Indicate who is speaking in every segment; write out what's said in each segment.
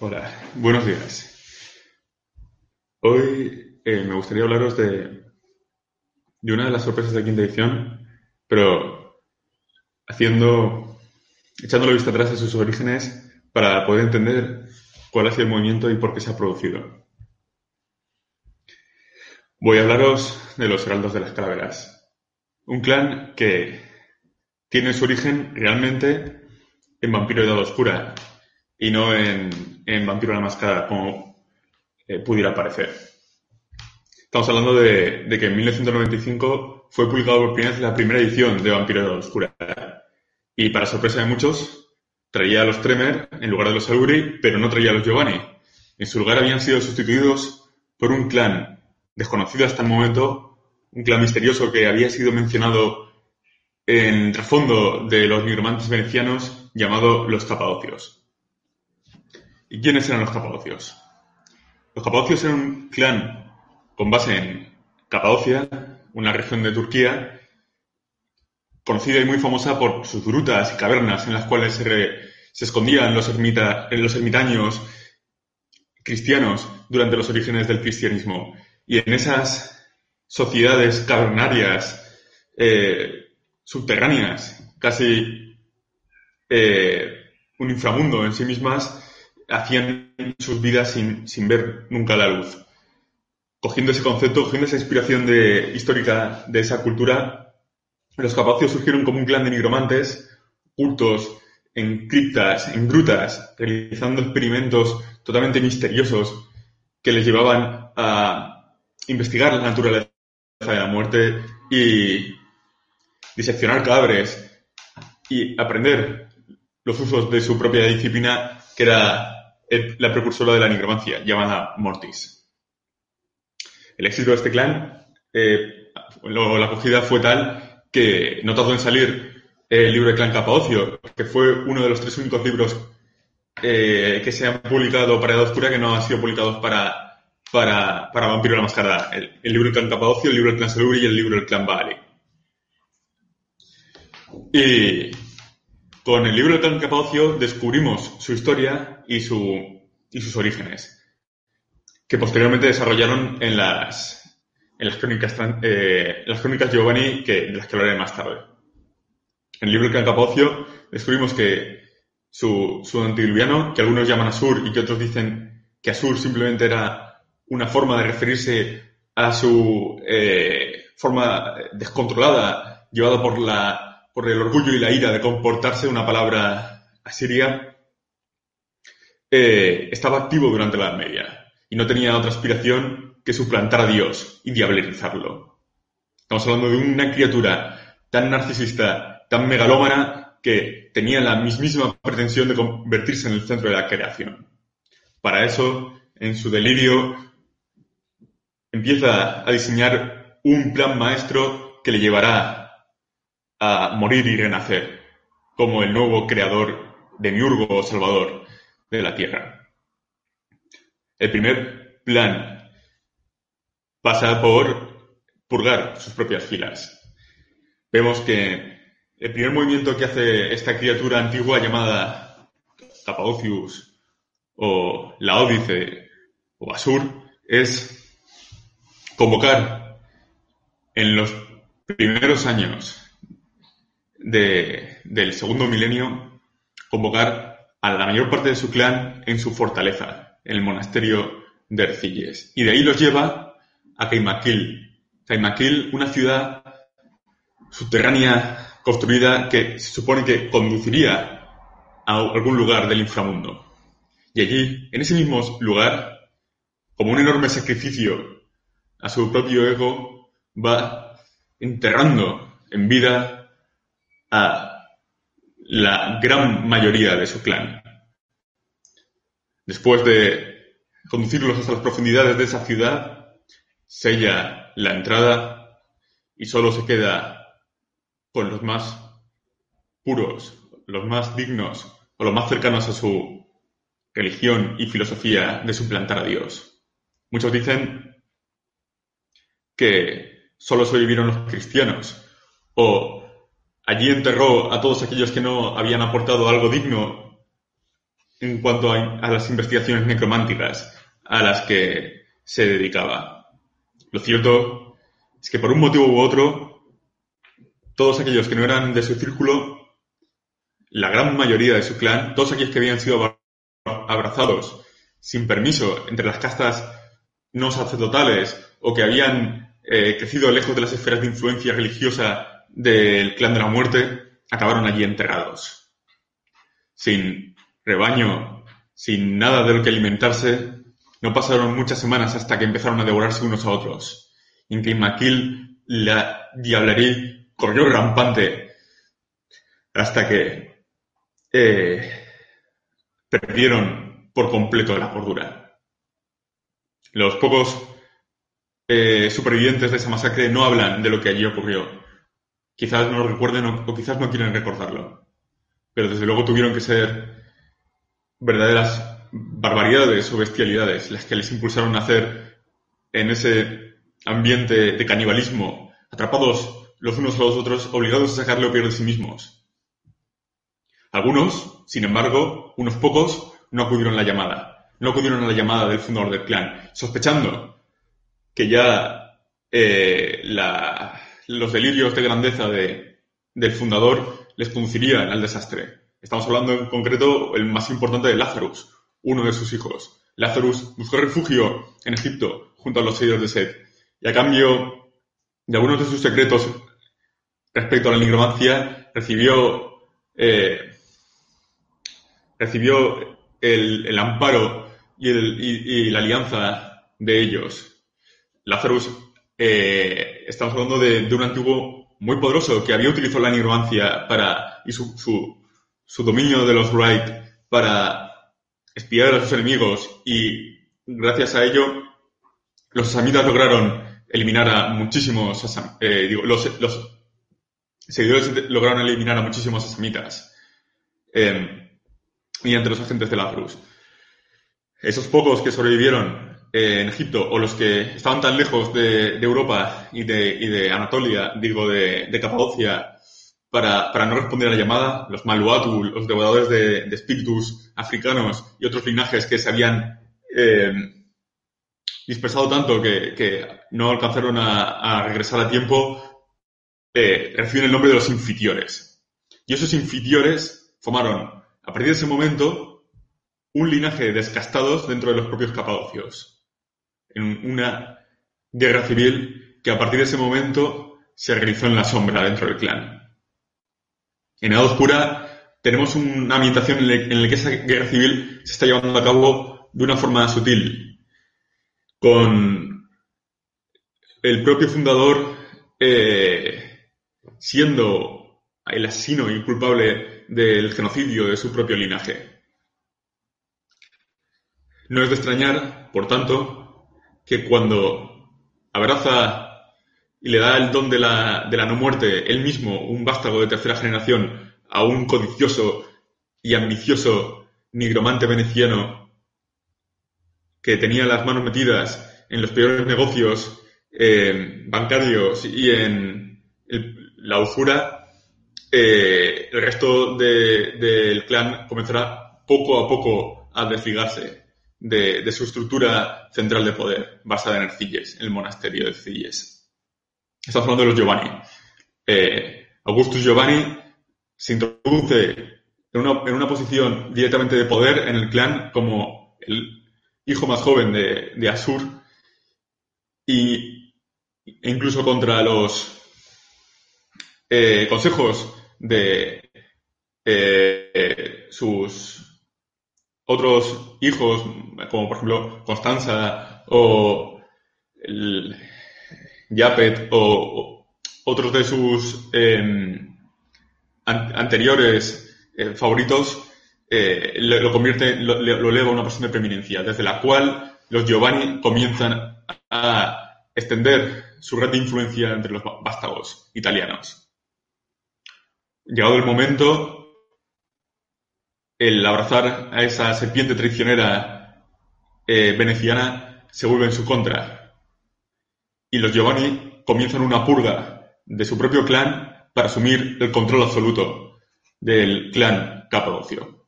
Speaker 1: Hola, buenos días. Hoy eh, me gustaría hablaros de, de una de las sorpresas de quinta edición, pero haciendo, la vista atrás a sus orígenes para poder entender cuál ha sido el movimiento y por qué se ha producido. Voy a hablaros de los Heraldos de las Calaveras, un clan que tiene su origen realmente en Vampiro de Edad Oscura y no en, Vampiro de la Máscara como eh, pudiera parecer. Estamos hablando de, que en 1995 fue publicado por primera vez la primera edición de Vampiro de Edad Oscura y para sorpresa de muchos traía a los Tremer en lugar de los Alguri, pero no traía a los Giovanni. En su lugar habían sido sustituidos por un clan desconocido hasta el momento, un clan misterioso que había sido mencionado en trasfondo de los nigromantes venecianos llamado los Capadocios. ¿Y quiénes eran los Capadocios? Los Capadocios eran un clan con base en Capadocia, una región de Turquía, conocida y muy famosa por sus grutas y cavernas en las cuales se, escondían los, ermitaños cristianos durante los orígenes del cristianismo y en esas sociedades cavernarias, eh, subterráneas, casi eh, un inframundo en sí mismas, hacían sus vidas sin, sin, ver nunca la luz. Cogiendo ese concepto, cogiendo esa inspiración de, histórica de esa cultura, los capacios surgieron como un clan de nigromantes, cultos en criptas, en grutas, realizando experimentos totalmente misteriosos que les llevaban a investigar la naturaleza de la muerte y diseccionar cadáveres y aprender los usos de su propia disciplina, que era la precursora de la nigromancia, llamada Mortis. El éxito de este clan, eh, la acogida fue tal que no tardó en salir el libro de Clan Capadocio, que fue uno de los tres únicos libros eh, que se han publicado para Edad Oscura que no han sido publicados para para, para Vampiro la Mascarada. El, libro del clan Capadocio, el libro del clan Saluri y el libro del clan Baali. Y con el libro del clan Capadocio descubrimos su historia y, su, y sus orígenes, que posteriormente desarrollaron en las, crónicas, eh, las crónicas Giovanni, que, de las que hablaré más tarde. En el libro del clan Capadocio descubrimos que su, su que algunos llaman Asur y que otros dicen que Asur simplemente era una forma de referirse a su eh, forma descontrolada, llevada por, la, por el orgullo y la ira de comportarse una palabra asiria, eh, estaba activo durante la Edad Media y no tenía otra aspiración que suplantar a Dios y diablerizarlo. Estamos hablando de una criatura tan narcisista, tan megalómana, que tenía la mismísima pretensión de convertirse en el centro de la creación. Para eso, en su delirio, empieza a diseñar un plan maestro que le llevará a morir y renacer como el nuevo creador de Miurgo o Salvador de la Tierra. El primer plan pasa por purgar sus propias filas. Vemos que el primer movimiento que hace esta criatura antigua llamada Capaocius o Laódice o Asur es convocar en los primeros años del segundo milenio, convocar a la mayor parte de su clan en su fortaleza, en el monasterio de Ercilles. Y de ahí los lleva a Caimaquil. Caimaquil, una ciudad subterránea construida que se supone que conduciría a algún lugar del inframundo. Y allí, en ese mismo lugar, como un enorme sacrificio a su propio ego, va enterrando en vida a la gran mayoría de su clan. Después de conducirlos hasta las profundidades de esa ciudad, sella la entrada y solo se queda con los más puros, los más dignos o los más cercanos a su religión y filosofía de suplantar a Dios. Muchos dicen que solo sobrevivieron los cristianos o allí enterró a todos aquellos que no habían aportado algo digno en cuanto a, las investigaciones necrománticas a las que se dedicaba. Lo cierto es que por un motivo u otro, todos aquellos que no eran de su círculo, la gran mayoría de su clan, todos aquellos que habían sido abrazados sin permiso entre las castas no sacerdotales o que habían eh, crecido lejos de las esferas de influencia religiosa del clan de la muerte, acabaron allí enterrados. Sin rebaño, sin nada de lo que alimentarse, no pasaron muchas semanas hasta que empezaron a devorarse unos a otros. En Maquil, la diablería corrió rampante hasta que eh, perdieron por completo la cordura. Los pocos eh, supervivientes de esa masacre no hablan de lo que allí ocurrió. Quizás no lo recuerden o quizás no quieren recordarlo. Pero desde luego tuvieron que ser verdaderas barbaridades o bestialidades las que les impulsaron a hacer en ese ambiente de canibalismo, atrapados los unos a los otros, obligados a sacar lo peor de sí mismos. Algunos, sin embargo, unos pocos, no acudieron a la llamada. No acudieron a la llamada del fundador del clan, sospechando que ya eh, los delirios de grandeza del fundador les conducirían al desastre. Estamos hablando en concreto el más importante de Lazarus, uno de sus hijos. Lazarus buscó refugio en Egipto junto a los seguidores de Seth y a cambio de algunos de sus secretos respecto a la nigromancia recibió eh, recibió el, amparo y, la alianza de ellos. Lazarus, eh, estamos hablando de, un antiguo muy poderoso que había utilizado la nigromancia para, y su, su dominio de los Wright para espiar a sus enemigos y gracias a ello los asamitas lograron eliminar a muchísimos eh, los, seguidores lograron eliminar a muchísimos asamitas eh, mediante los agentes de la Cruz. Esos pocos que sobrevivieron en Egipto o los que estaban tan lejos de, Europa y de, Anatolia, digo, de, de Capadocia, para, no responder a la llamada, los Maluatu, los devoradores de, espíritus africanos y otros linajes que se habían eh, dispersado tanto que, no alcanzaron a, regresar a tiempo, eh, reciben el nombre de los infitiores. Y esos infitiores formaron, a partir de ese momento, un linaje de descastados dentro de los propios capadocios. En una guerra civil que a partir de ese momento se realizó en la sombra dentro del clan. En Edad Oscura tenemos una ambientación en la que esa guerra civil se está llevando a cabo de una forma sutil, con el propio fundador eh, siendo el asesino y culpable del genocidio de su propio linaje. No es de extrañar, por tanto, que cuando abraza y le da el don de la, de la no muerte, él mismo, un vástago de tercera generación, a un codicioso y ambicioso nigromante veneciano que tenía las manos metidas en los peores negocios eh, bancarios y en la usura, eh, el resto del clan comenzará poco a poco a desligarse de, su estructura central de poder basada en Ercilles, el monasterio de Ercilles. Estamos hablando de los Giovanni. Eh, Augustus Giovanni se introduce en una, posición directamente de poder en el clan como el hijo más joven de, Asur y, e incluso contra los eh, consejos de eh, sus otros hijos, como por ejemplo Constanza o el, Yapet o, otros de sus em, anteriores eh, favoritos eh, lo, convierte, lo, lo, eleva a una posición de preeminencia, desde la cual los Giovanni comienzan a extender su red de influencia entre los vástagos italianos. Llegado el momento, el abrazar a esa serpiente traicionera eh, veneciana se vuelve en su contra. Y los Giovanni comienzan una purga de su propio clan para asumir el control absoluto del clan Capadocio.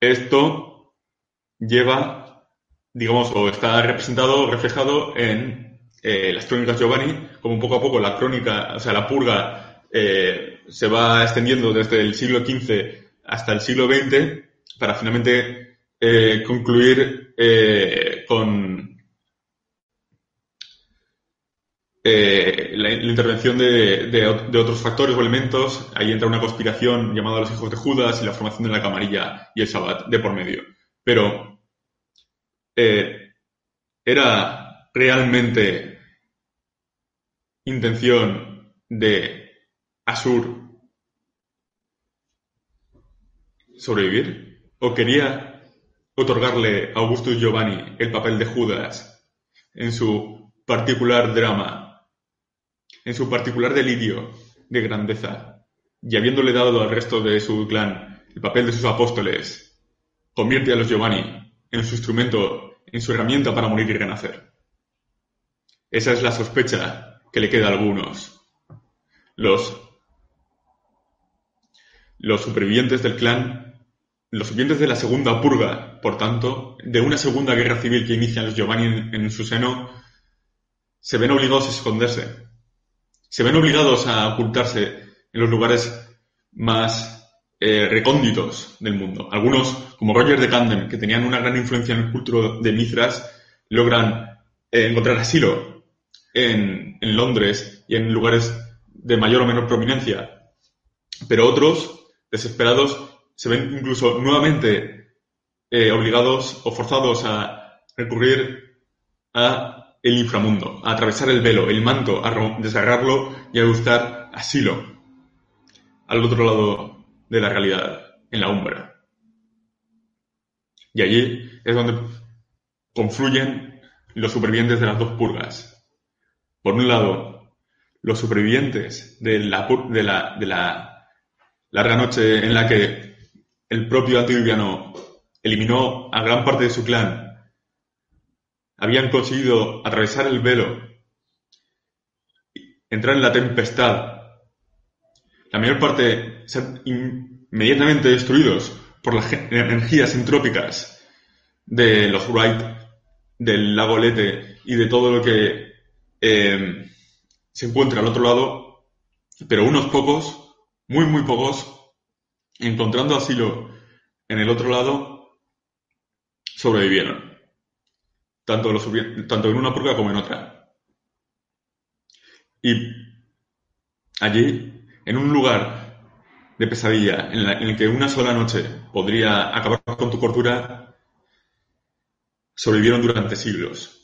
Speaker 1: Esto lleva, digamos, o está representado, reflejado en eh, las crónicas Giovanni, como poco a poco la crónica, o sea, la purga eh, se va extendiendo desde el siglo XV hasta el siglo XX para finalmente eh, concluir con la, intervención de, otros factores o elementos. Ahí entra una conspiración llamada los hijos de Judas y la formación de la camarilla y el Sabbat de por medio. Pero era realmente intención de Asur sobrevivir? ¿O quería otorgarle a Augustus Giovanni el papel de Judas en su particular drama, en su particular delirio de grandeza, y habiéndole dado al resto de su clan el papel de sus apóstoles, convierte a los Giovanni en su instrumento, en su herramienta para morir y renacer? Esa es la sospecha que le queda a algunos. Los, los supervivientes del clan, los supervivientes de la segunda purga, por tanto, de una segunda guerra civil que inician los Giovanni en, su seno, se ven obligados a esconderse. Se ven obligados a ocultarse en los lugares más eh, recónditos del mundo. Algunos, como Roger de Camden, que tenían una gran influencia en el culto de Mithras, logran eh, encontrar asilo en, Londres y en lugares de mayor o menor prominencia. Pero otros, desesperados, se ven incluso nuevamente eh, obligados o forzados a recurrir a el inframundo, a atravesar el velo, el manto, a desgarrarlo y a buscar asilo al otro lado de la realidad, en la umbra. Y allí es donde confluyen los supervivientes de las dos purgas, por un lado, los supervivientes de la, de la, de la larga noche en la que el propio Antiliviano eliminó a gran parte de su clan, habían conseguido atravesar el velo, entrar en la tempestad, la mayor parte ser inmediatamente destruidos por las energías entrópicas de los Wright, del lago Lete y de todo lo que eh, se encuentra al otro lado, pero unos pocos, muy, muy pocos, encontrando asilo en el otro lado, sobrevivieron. Tanto, en una purga como en otra. Y allí, en un lugar de pesadilla, en, en el que una sola noche podría acabar con tu cordura, sobrevivieron durante siglos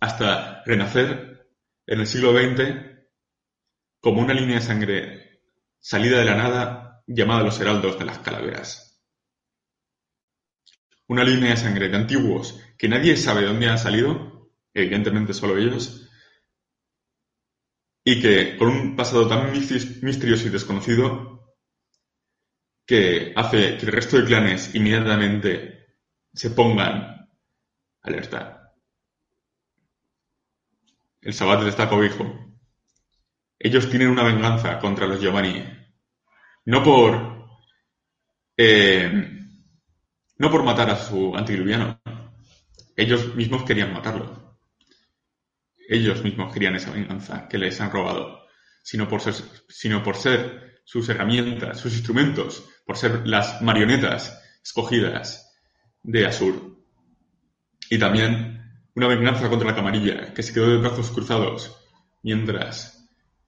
Speaker 1: hasta renacer en el siglo XX como una línea de sangre salida de la nada llamada los heraldos de las calaveras. Una línea de sangre de antiguos que nadie sabe de dónde han salido, evidentemente solo ellos, y que con un pasado tan misterioso y desconocido que hace que el resto de clanes inmediatamente se pongan alerta. El Sabbat está cobijo. Ellos tienen una venganza contra los Giovanni. No por. Eh, no por matar a su antiluviano. Ellos mismos querían matarlo. Ellos mismos querían esa venganza que les han robado. Sino por ser, sino por ser sus herramientas, sus instrumentos, por ser las marionetas escogidas de Asur. Y también una venganza contra la camarilla, que se quedó de brazos cruzados, mientras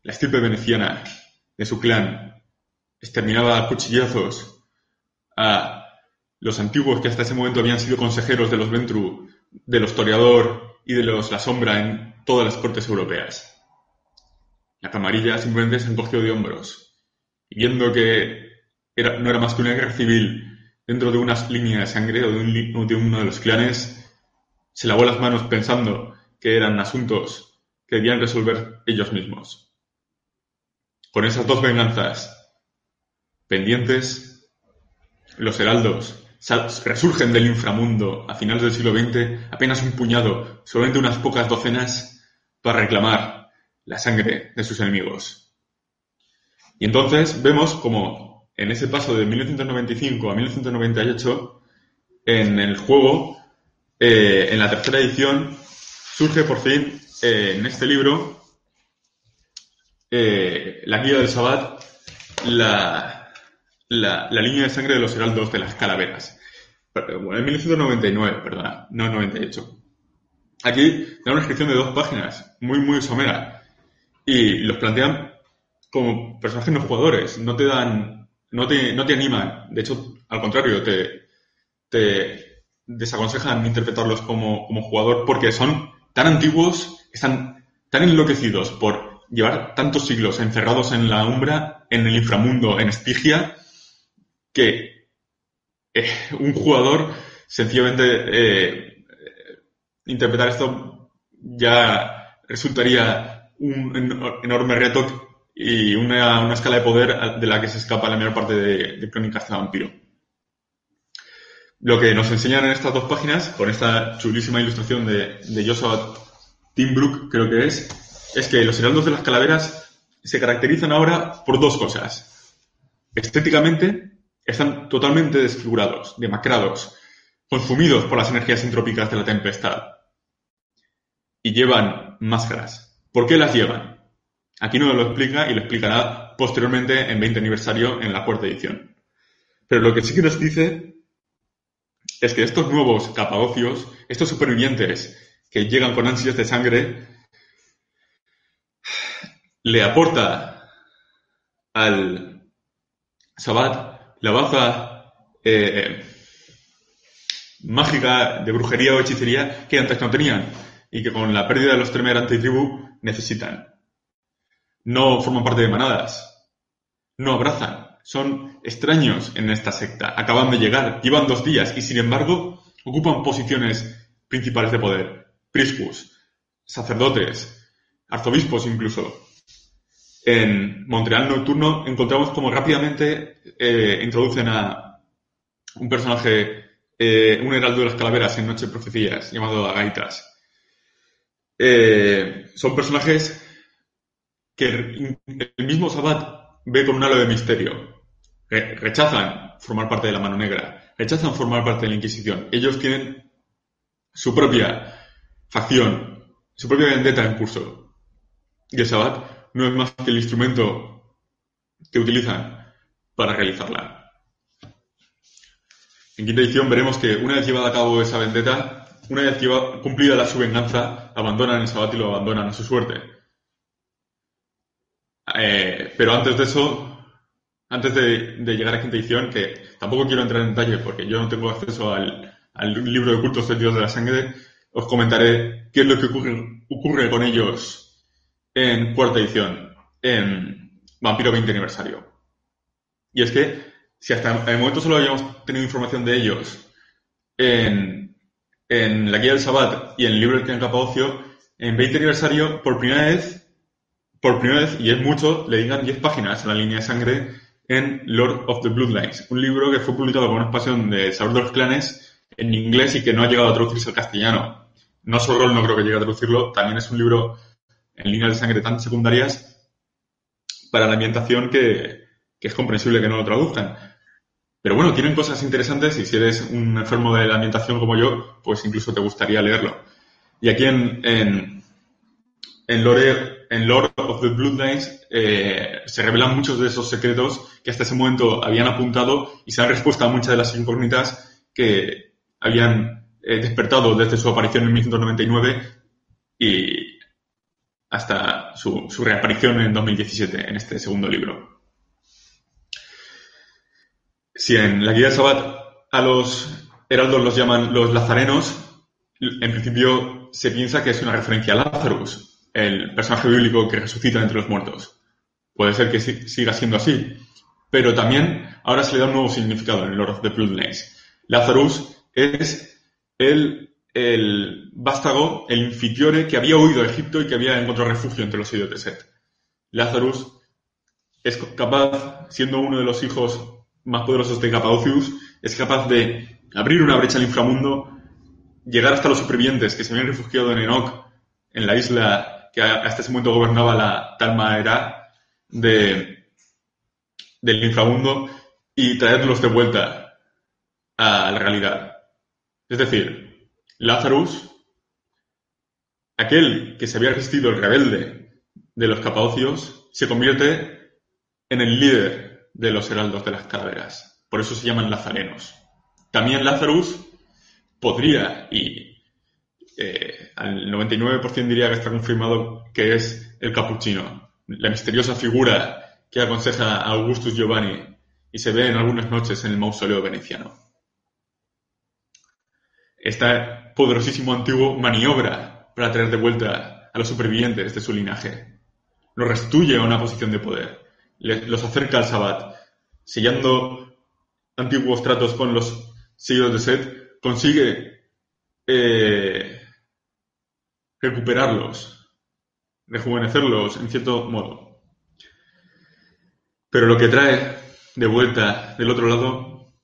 Speaker 1: la estirpe veneciana de su clan exterminaba a cuchillazos a los antiguos que hasta ese momento habían sido consejeros de los Ventru, de los Toreador y de los La Sombra en todas las cortes europeas. La camarilla simplemente se encogió de hombros y viendo que no era más que una guerra civil dentro de unas líneas de sangre o de, un, de uno de los clanes, se lavó las manos pensando que eran asuntos que debían resolver ellos mismos. Con esas dos venganzas pendientes, los heraldos resurgen del inframundo a finales del siglo XX, apenas un puñado, solamente unas pocas docenas, para reclamar la sangre de sus enemigos. Y entonces vemos como en ese paso de 1995 a 1998, en el juego, eh, en la tercera edición, surge por fin eh, en este libro eh, la guía del Sabbat, la, la, línea de sangre de los heraldos de las calaveras. Bueno, en 1999, perdona, no 98. Aquí da una descripción de dos páginas, muy, muy somera. Y los plantean como personajes no jugadores, no te dan, no te, no te animan. De hecho, al contrario, te, te desaconsejan interpretarlos como, como jugador porque son tan antiguos, están tan enloquecidos por llevar tantos siglos encerrados en la umbra, en el inframundo, en Estigia, que eh, un jugador sencillamente eh, interpretar esto ya resultaría un enorme reto y una, escala de poder de la que se escapa la mayor parte de, de Crónicas de Vampiro. Lo que nos enseñan en estas dos páginas, con esta chulísima ilustración de, de Joshua Timbrook, creo que es, es que los heraldos de las calaveras se caracterizan ahora por dos cosas. Estéticamente, están totalmente desfigurados, demacrados, consumidos por las energías entrópicas de la tempestad. Y llevan máscaras. ¿Por qué las llevan? Aquí no lo explica y lo explicará posteriormente en 20 aniversario en la cuarta edición. Pero lo que sí que nos dice es que estos nuevos capadocios, estos supervivientes que llegan con ansias de sangre, le aporta al Sabbat la baza eh, mágica de brujería o hechicería que antes no tenían y que con la pérdida de los Tremer antitribu necesitan. No forman parte de manadas, no abrazan, son extraños en esta secta, acaban de llegar, llevan dos días y sin embargo ocupan posiciones principales de poder. Priscus, sacerdotes, arzobispos incluso. En Montreal Nocturno encontramos como rápidamente eh, introducen a un personaje, eh, un heraldo de las calaveras en Noche Profecías, llamado Agaitas. Eh, son personajes que el mismo Sabbat ve con un halo de misterio. Rechazan formar parte de la mano negra, rechazan formar parte de la Inquisición. Ellos tienen su propia facción, su propia vendetta en curso. Y el Sabbat no es más que el instrumento que utilizan para realizarla. En quinta edición veremos que una vez llevada a cabo esa vendetta, una vez cumplida la su venganza, abandonan el Sabbat y lo abandonan a su suerte. Eh, pero antes de eso, antes de, llegar a quinta edición, que tampoco quiero entrar en detalle porque yo no tengo acceso al, libro de cultos de Dios de la Sangre, os comentaré qué es lo que ocurre, con ellos en cuarta edición, en Vampiro 20 aniversario. Y es que, si hasta el momento solo habíamos tenido información de ellos en, en la guía del Sabbat y en el libro del Capadocio, en 20 aniversario, por primera vez por primera vez, y es mucho, le digan 10 páginas en la línea de sangre en Lord of the Bloodlines, un libro que fue publicado con una expansión de Sabor de los Clanes en inglés y que no ha llegado a traducirse al castellano. No solo no creo que llegue a traducirlo, también es un libro en líneas de sangre tan secundarias para la ambientación que, que es comprensible que no lo traduzcan. Pero bueno, tienen cosas interesantes y si eres un enfermo de la ambientación como yo, pues incluso te gustaría leerlo. Y aquí en, en, en Lore en Lord of the Bloodlines eh, se revelan muchos de esos secretos que hasta ese momento habían apuntado y se dan respuesta a muchas de las incógnitas que habían eh, despertado desde su aparición en 1199 y hasta su, reaparición en 2017 en este segundo libro. Si en la guía de Sabbat a los heraldos los llaman los lazarenos, en principio se piensa que es una referencia a Lazarus, el personaje bíblico que resucita entre los muertos. Puede ser que siga siendo así, pero también ahora se le da un nuevo significado en el Lord of the Bloodlines. Lazarus es el, el vástago, el infitriore que había huido a Egipto y que había encontrado refugio entre los hijos de Set. Lazarus es capaz, siendo uno de los hijos más poderosos de Capaucius, es capaz de abrir una brecha al inframundo, llegar hasta los supervivientes que se habían refugiado en Enoch, en la isla que hasta ese momento gobernaba la Talma Era de, del inframundo, y traerlos de vuelta a la realidad. Es decir, Lazarus, aquel que se había resistido el rebelde de los Capaucios, se convierte en el líder de los heraldos de las calaveras. Por eso se llaman lazarenos. También Lazarus podría, y eh, al 99% diría que está confirmado que es el capuchino, la misteriosa figura que aconseja a Augustus Giovanni y se ve en algunas noches en el mausoleo veneciano. Este poderosísimo antiguo maniobra para traer de vuelta a los supervivientes de su linaje. Los restituye a una posición de poder. los acerca al Sabbat. Sellando antiguos tratos con los sellos de Set, consigue eh, recuperarlos, rejuvenecerlos en cierto modo. Pero lo que trae de vuelta del otro lado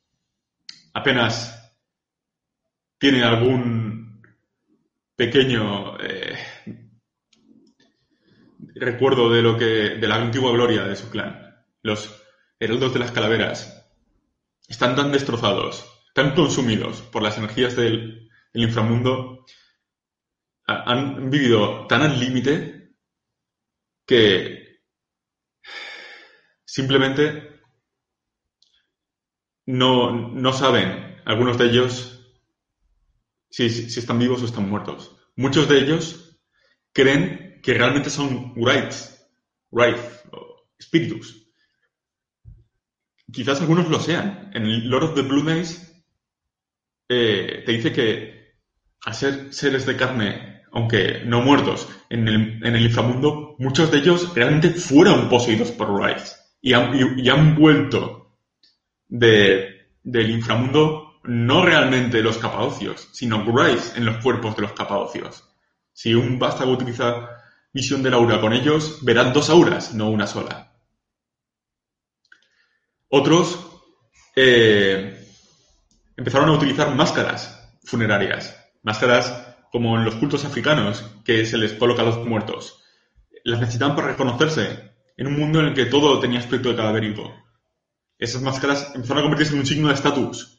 Speaker 1: apenas tiene algún pequeño eh, recuerdo de lo que de la antigua gloria de su clan. Los heraldos de las calaveras están tan destrozados, tan consumidos por las energías del, inframundo, han vivido tan al límite que simplemente no, no saben, algunos de ellos, si, están vivos o están muertos. Muchos de ellos creen que realmente son Wraiths, Wraith, espíritus. Quizás algunos lo sean. En Lord of the Blue Days eh, te dice que a ser seres de carne, aunque no muertos, en el, inframundo, muchos de ellos realmente fueron poseídos por Wraiths y han, vuelto de, del inframundo no realmente los capadocios, sino Grace en los cuerpos de los capadocios. Si un vástago utiliza visión del aura con ellos, verán dos auras, no una sola. Otros eh, empezaron a utilizar máscaras funerarias, máscaras como en los cultos africanos, que se les coloca a los muertos. Las necesitaban para reconocerse en un mundo en el que todo tenía aspecto de cadavérico. Esas máscaras empezaron a convertirse en un signo de estatus,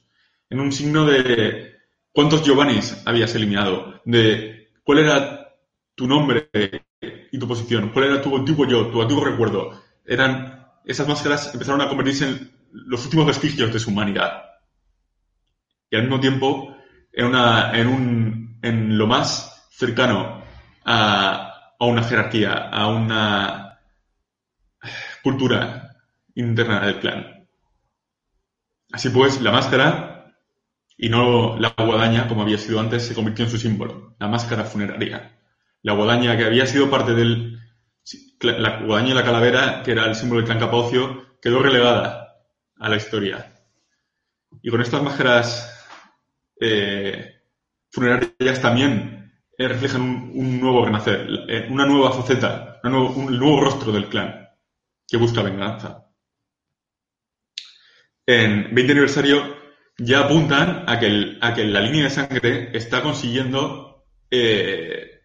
Speaker 1: en un signo de cuántos Giovannis habías eliminado, de cuál era tu nombre y tu posición, cuál era tu antiguo yo, tu antiguo recuerdo. Eran, esas máscaras empezaron a convertirse en los últimos vestigios de su humanidad. Y al mismo tiempo, en, una, en, un, en lo más cercano a, a una jerarquía, a una cultura interna del clan. Así pues, la máscara y no la guadaña, como había sido antes, se convirtió en su símbolo, la máscara funeraria. La guadaña, que había sido parte del... La guadaña y la calavera, que era el símbolo del clan Capocio, quedó relegada a la historia. Y con estas máscaras eh, funerarias también eh, reflejan un, nuevo renacer, eh, una nueva faceta, un nuevo rostro del clan que busca venganza. En 20 aniversario ya apuntan a que, a que la línea de sangre está consiguiendo eh,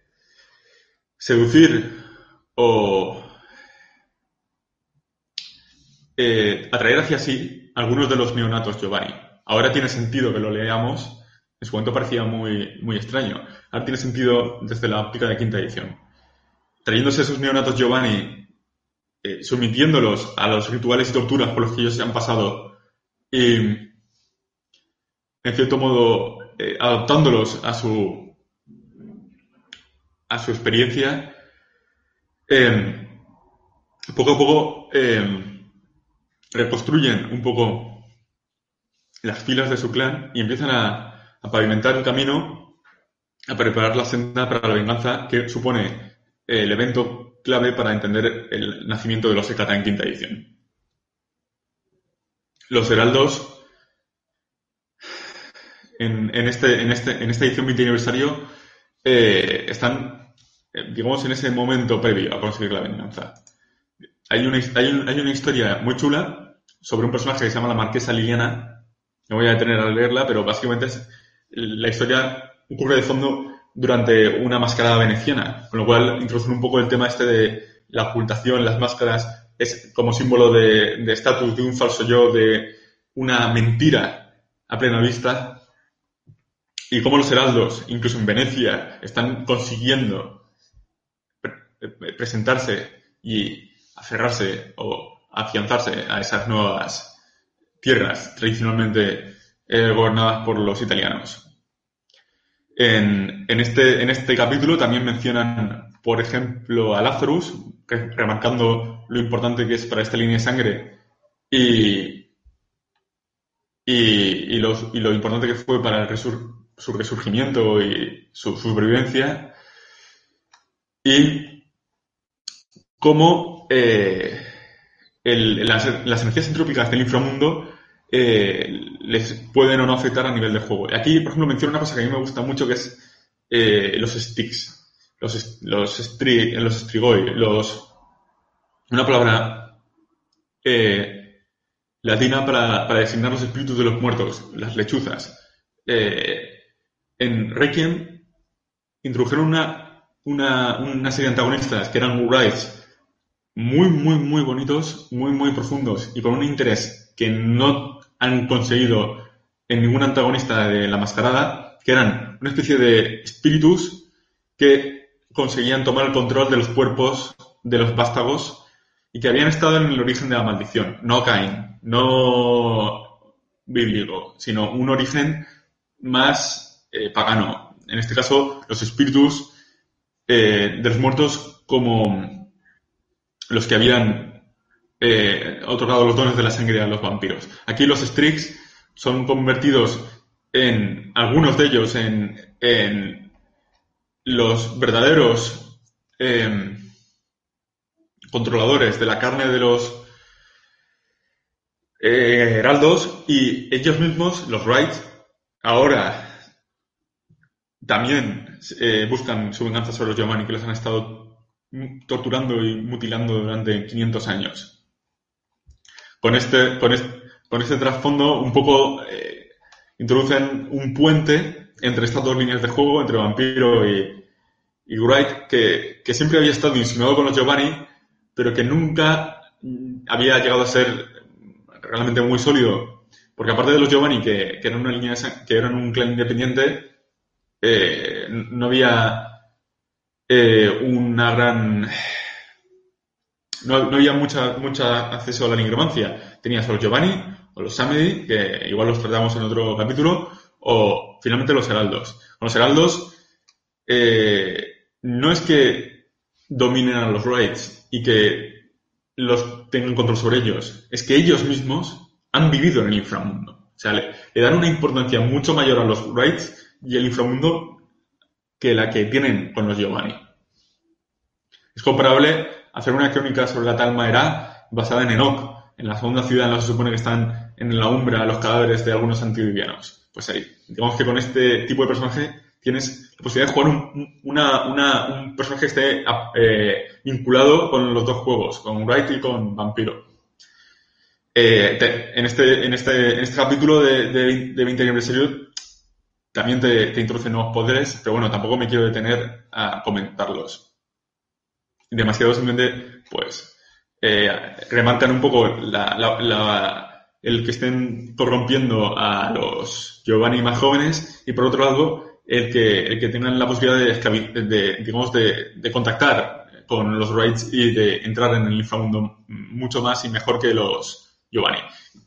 Speaker 1: seducir o eh, atraer hacia sí algunos de los neonatos Giovanni. Ahora tiene sentido que lo leamos. En su momento parecía muy, extraño. Ahora tiene sentido desde la óptica de quinta edición. Trayéndose esos neonatos Giovanni, eh, sometiéndolos a los rituales y torturas por los que ellos se han pasado en cierto modo, eh, adaptándolos a su, a su experiencia, em, poco a poco em, reconstruyen un poco las filas de su clan y empiezan a, pavimentar el camino, a preparar la senda para la venganza que supone el evento clave para entender el nacimiento de los Ekata en quinta edición. los heraldos en, este, en, este, en esta edición 20 aniversario eh, están, eh, digamos, en ese momento previo a conseguir la venganza. Hay una, hay, hay una historia muy chula sobre un personaje que se llama la Marquesa Liliana. No voy a detener a leerla, pero básicamente es, la historia ocurre de fondo durante una mascarada veneciana, con lo cual introducen un poco el tema este de la ocultación, las máscaras, es como símbolo de estatus, de, un falso yo, de una mentira a plena vista, y cómo los heraldos, incluso en Venecia, están consiguiendo presentarse y aferrarse o afianzarse a esas nuevas tierras tradicionalmente eh, gobernadas por los italianos. En, este, en este capítulo también mencionan, por ejemplo, a Lazarus, remarcando lo importante que es para esta línea de sangre y, y, lo, importante que fue para su resurgimiento y su, supervivencia. Y cómo eh, las, energías entrópicas del inframundo eh, les pueden o no afectar a nivel de juego. Aquí, por ejemplo, menciono una cosa que a mí me gusta mucho que es eh, los sticks, los, strigoi, una palabra latina para, designar los espíritus de los muertos, las lechuzas. En Requiem introdujeron una, una, una serie de antagonistas que eran Urites muy, muy, muy bonitos, muy, muy profundos y con un interés que no han conseguido en ningún antagonista de la mascarada, que eran una especie de espíritus que conseguían tomar el control de los cuerpos de los vástagos y que habían estado en el origen de la maldición, no Cain, no bíblico, sino un origen más eh, pagano. En este caso, los espíritus eh, de los muertos como los que habían eh, otorgado los dones de la sangre a los vampiros. Aquí los Strix son convertidos en, algunos de ellos, en, en los verdaderos em, controladores de la carne de los eh, heraldos y ellos mismos, los Wright, ahora también eh, buscan su venganza sobre los Giovanni que los han estado torturando y mutilando durante 500 años con este, con este, con este trasfondo un poco eh, introducen un puente entre estas dos líneas de juego, entre Vampiro y, y Wright, que, que, siempre había estado insinuado con los Giovanni, pero que nunca había llegado a ser realmente muy sólido. Porque aparte de los Giovanni, que, que eran una línea que eran un clan independiente, eh, no había eh, una gran no, había mucha, mucha acceso a la nigromancia. Tenías a los Giovanni o los Samedi, que igual los tratamos en otro capítulo, o finalmente los heraldos. Con los heraldos, eh, no es que dominen a los raids y que los tengan control sobre ellos, es que ellos mismos han vivido en el inframundo. O sea, le, dan una importancia mucho mayor a los raids y el inframundo que la que tienen con los Giovanni. Es comparable hacer una crónica sobre la tal Maera basada en Enoch, en la segunda ciudad en la que se supone que están en la umbra los cadáveres de algunos antidivianos. Pues ahí, digamos que con este tipo de personaje tienes la posibilidad de jugar un, un personaje que esté eh, vinculado con los dos juegos, con Wright y con Vampiro. Eh, en, este, en, este, en este capítulo de, de, de 20 aniversario también te, te introducen nuevos poderes, pero bueno, tampoco me quiero detener a comentarlos demasiado simplemente, pues, eh, remarcan un poco el que estén corrompiendo a los Giovanni más jóvenes y por otro lado, el que, el que tengan la posibilidad de, digamos, de, contactar con los raids y de entrar en el inframundo mucho más y mejor que los Giovanni.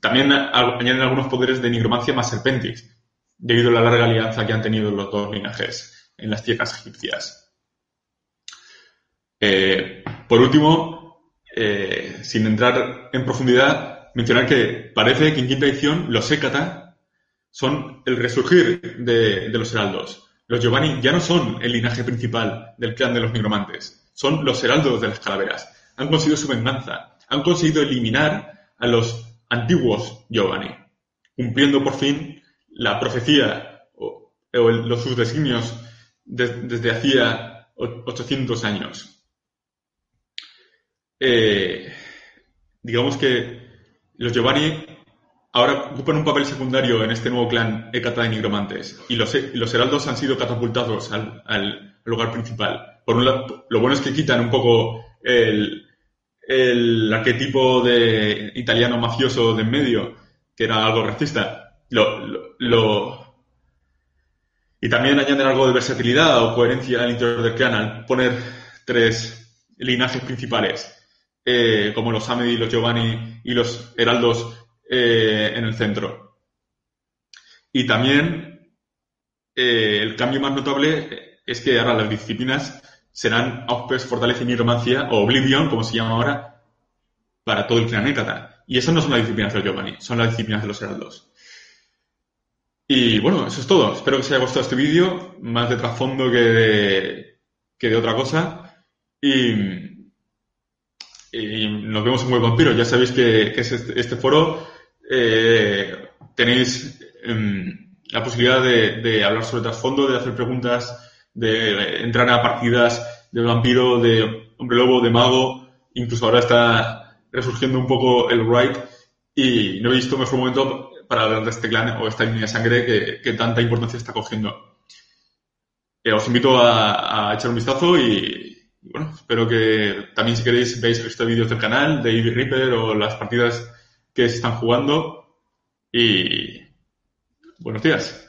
Speaker 1: También añaden algunos poderes de nigromancia más serpentix, debido a la larga alianza que han tenido los dos linajes en las tierras egipcias. Eh, por último, eh, sin entrar en profundidad, mencionar que parece que en quinta edición los Hécata son el resurgir de, los heraldos. Los Giovanni ya no son el linaje principal del clan de los nigromantes, son los heraldos de las calaveras. Han conseguido su venganza, han conseguido eliminar a los, antiguos Giovanni, cumpliendo por fin la profecía o, los, sus designios desde hacía 800 años. Eh, digamos que los Giovanni ahora ocupan un papel secundario en este nuevo clan Ekata de nigromantes y los, heraldos han sido catapultados al, lugar principal. Por lo bueno es que quitan un poco el, el arquetipo de italiano mafioso de en medio, que era algo racista. Lo, Y también añaden algo de versatilidad o coherencia al interior del clan al poner tres linajes principales, eh, como los Amedi, los Giovanni y los Heraldos eh, en el centro. Y también eh, el cambio más notable es que ahora las disciplinas serán Auspes, Fortaleza y Niromancia, o Oblivion, como se llama ahora, para todo el clan Y esas no son las disciplinas de Giovanni, son las disciplinas de los heraldos. Y bueno, eso es todo. Espero que os haya gustado este vídeo, más de trasfondo que de, que de otra cosa. Y, nos vemos en Web Vampiro. Ya sabéis que, es este, este foro eh, tenéis em, la posibilidad de, hablar sobre trasfondo, de hacer preguntas, de entrar a partidas de vampiro, de hombre lobo, de mago. Incluso ahora está resurgiendo un poco el right y no he visto mejor momento para hablar de este clan o esta línea de sangre que, tanta importancia está cogiendo. Eh, os invito a, echar un vistazo y, bueno, espero que también si queréis veáis este vídeos del canal de Ivy Reaper o las partidas que se están jugando. Y buenos días.